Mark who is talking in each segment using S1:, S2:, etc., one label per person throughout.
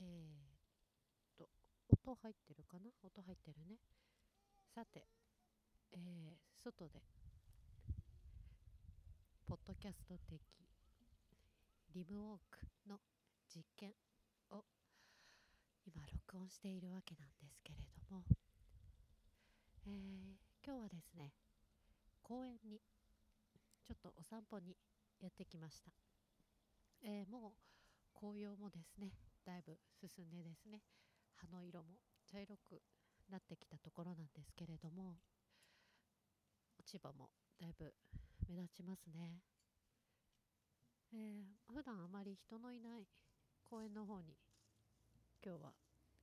S1: えー、っと音入ってるかな？音入ってるね。さて、えー、外でポッドキャスト的リムウォークの実験を今録音しているわけなんですけれども、えー、今日はですね公園にちょっとお散歩にやってきました、えー、もう紅葉もですねだいぶ進んでですね葉の色も茶色くなってきたところなんですけれども落ち葉もだいぶ目立ちますね、えー、普段あまり人のいない公園の方に今日は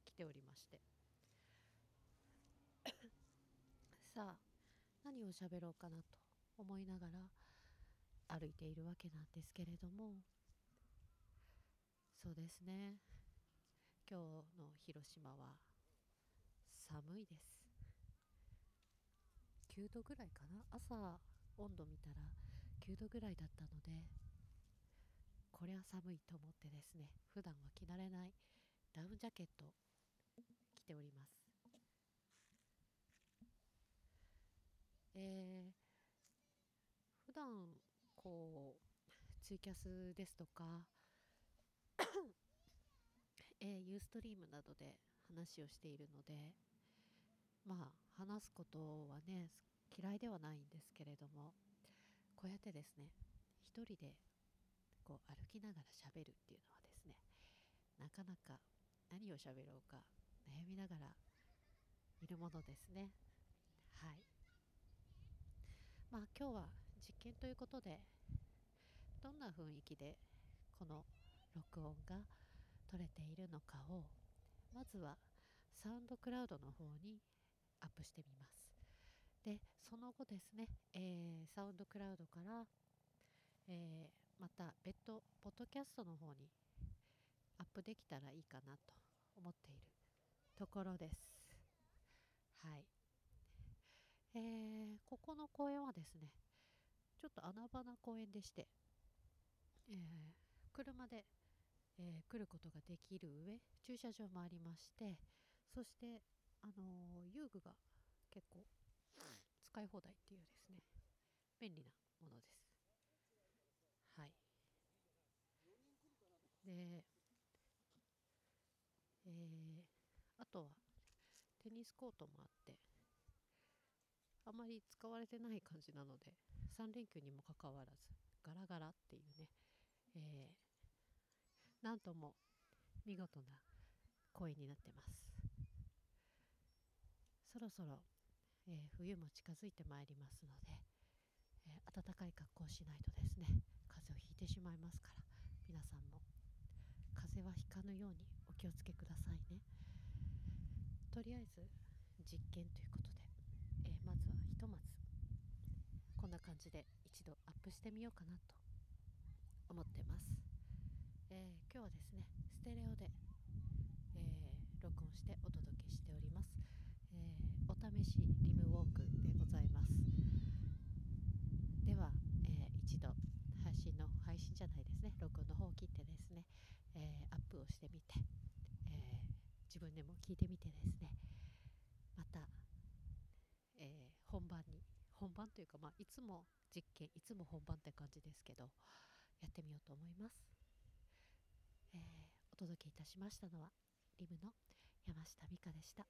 S1: 来ておりまして。さあ何を喋ろうかなと思いながら歩いているわけなんですけれどもそうですね。今日の広島は寒いです。9度ぐらいかな。朝温度見たら9度ぐらいだったのでこれは寒いと思ってですね普段は着慣れないダウンジャケット着ております。えー、普段こうツイキャスですとか えー、ユーストリームなどで話をしているのでまあ話すことはね嫌いではないんですけれどもこうやってですね一人でこう歩きながら喋るっていうのはですねなかなか何を喋ろうか悩みながらいるものですね。はい。まあ今日は実験ということでどんな雰囲気でこの録音が撮れているのかをまずはサウンドクラウドの方にアップしてみます。でその後ですね、えー、サウンドクラウドから、えー、また別途ポッドキャストの方にアップできたらいいかなと思っているところです。はい。えー、ここの公園はですねちょっと穴場な公園でして、えー、車で、えー、来ることができる上駐車場もありましてそしてあの遊具が結構使い放題っていうですね便利なものです。はい。でえー、あとはテニスコートもあってあまり使われてない感じなので3連休にもかかわらずガラガラっていうね、えー、なんとも見事な声になってます。そろそろ、えー、冬も近づいてまいりますので、えー、暖かい格好をしないとですね風邪をひいてしまいますから皆さんも風邪はひかぬようにお気をつけくださいね。とりあえず実験ということでえー、まずはひとまずこんな感じで一度アップしてみようかなと、えー、今日はですねステレオで、えー、録音してお届けしております、えお試しリムウォークでございます。では、え一度配信の配信じゃないですね。録音の方を切ってですね、えアップをしてみて、え自分でも聞いてみてですね。またえ、本番に本番というか、まあ、いつも実験いつも本番って感じですけどやってみようと思います、お届けいたしましたのはリムの山下美香でした。